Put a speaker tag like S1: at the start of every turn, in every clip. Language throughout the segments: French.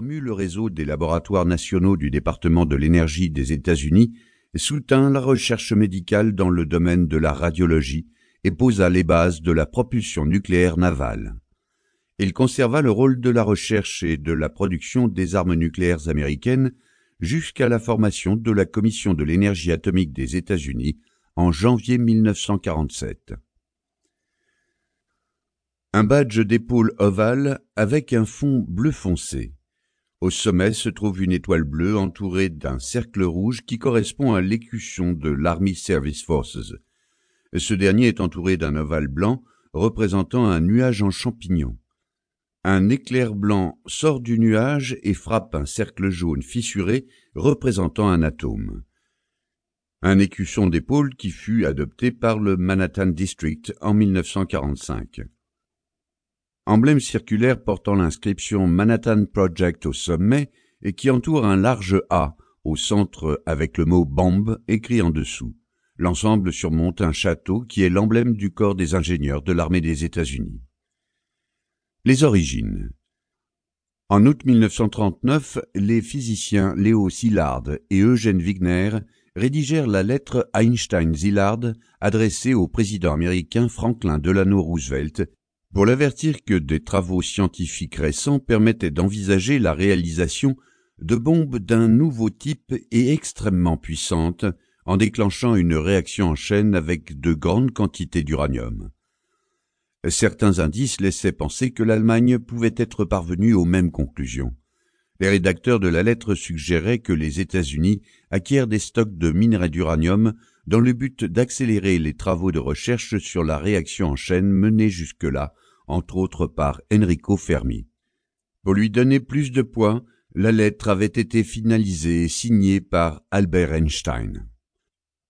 S1: le réseau des laboratoires nationaux du département de l'énergie des États-Unis, soutint la recherche médicale dans le domaine de la radiologie et posa les bases de la propulsion nucléaire navale. Il conserva le rôle de la recherche et de la production des armes nucléaires américaines jusqu'à la formation de la Commission de l'énergie atomique des États-Unis en janvier 1947. Un badge d'épaule ovale avec un fond bleu foncé. Au sommet se trouve une étoile bleue entourée d'un cercle rouge qui correspond à l'écusson de l'Army Service Forces. Ce dernier est entouré d'un ovale blanc représentant un nuage en champignons. Un éclair blanc sort du nuage et frappe un cercle jaune fissuré représentant un atome. Un écusson d'épaule qui fut adopté par le Manhattan District en 1945. Emblème circulaire portant l'inscription Manhattan Project au sommet et qui entoure un large A au centre avec le mot bombe écrit en dessous. L'ensemble surmonte un château qui est l'emblème du corps des ingénieurs de l'armée des États-Unis. Les origines. En août 1939, les physiciens Léo Szilard et Eugène Wigner rédigèrent la lettre Einstein-Szilard adressée au président américain Franklin Delano Roosevelt pour l'avertir que des travaux scientifiques récents permettaient d'envisager la réalisation de bombes d'un nouveau type et extrêmement puissantes en déclenchant une réaction en chaîne avec de grandes quantités d'uranium. Certains indices laissaient penser que l'Allemagne pouvait être parvenue aux mêmes conclusions. Les rédacteurs de la lettre suggéraient que les États-Unis acquièrent des stocks de minerais d'uranium dans le but d'accélérer les travaux de recherche sur la réaction en chaîne menée jusque-là, entre autres par Enrico Fermi. Pour lui donner plus de poids, la lettre avait été finalisée et signée par Albert Einstein.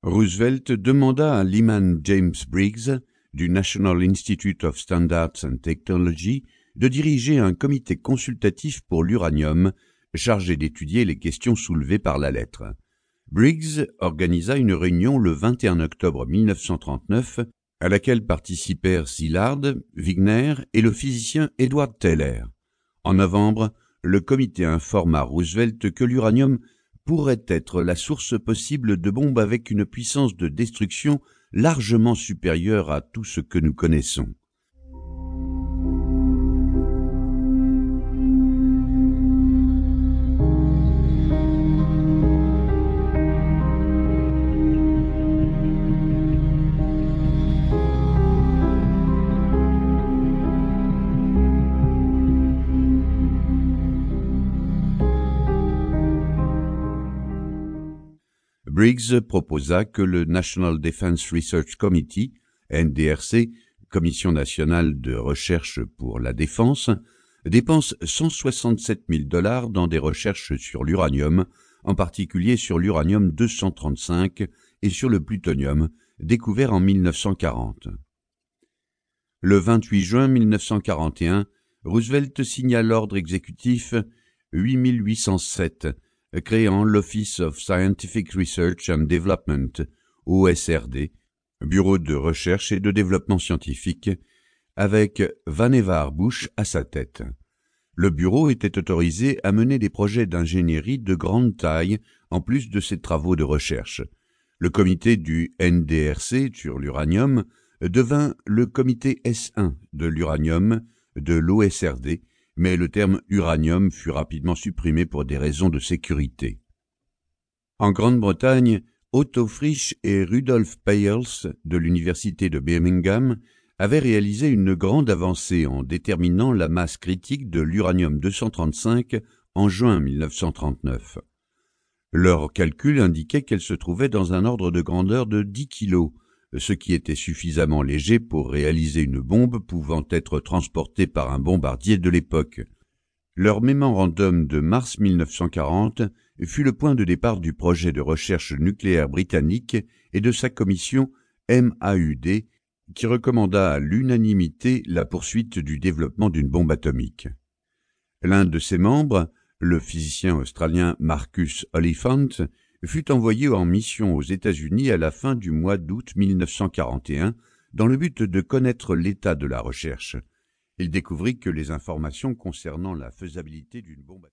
S1: Roosevelt demanda à Lyman James Briggs du National Institute of Standards and Technology de diriger un comité consultatif pour l'uranium chargé d'étudier les questions soulevées par la lettre. Briggs organisa une réunion le 21 octobre 1939 à laquelle participèrent Szilard, Wigner et le physicien Edward Teller. En novembre, le comité informa Roosevelt que l'uranium pourrait être la source possible de bombes avec une puissance de destruction largement supérieur à tout ce que nous connaissons. Briggs proposa que le National Defense Research Committee, NDRC, Commission nationale de recherche pour la défense, dépense 167 000 dollars dans des recherches sur l'uranium, en particulier sur l'uranium 235 et sur le plutonium, découvert en 1940. Le 28 juin 1941, Roosevelt signa l'ordre exécutif 8807 créant l'Office of Scientific Research and Development, OSRD, Bureau de recherche et de développement scientifique, avec Vannevar Bush à sa tête. Le bureau était autorisé à mener des projets d'ingénierie de grande taille en plus de ses travaux de recherche. Le comité du NDRC sur l'uranium devint le comité S1 de l'uranium de l'OSRD mais le terme uranium fut rapidement supprimé pour des raisons de sécurité. En Grande-Bretagne, Otto Frisch et Rudolf Peierls de l'université de Birmingham avaient réalisé une grande avancée en déterminant la masse critique de l'uranium 235 en juin 1939. Leur calcul indiquait qu'elle se trouvait dans un ordre de grandeur de 10 kilos, ce qui était suffisamment léger pour réaliser une bombe pouvant être transportée par un bombardier de l'époque. Leur mémorandum de mars 1940 fut le point de départ du projet de recherche nucléaire britannique et de sa commission MAUD qui recommanda à l'unanimité la poursuite du développement d'une bombe atomique. L'un de ses membres, le physicien australien Marcus Oliphant, fut envoyé en mission aux États-Unis à la fin du mois d'août 1941 dans le but de connaître l'état de la recherche. Il découvrit que les informations concernant la faisabilité d'une bombe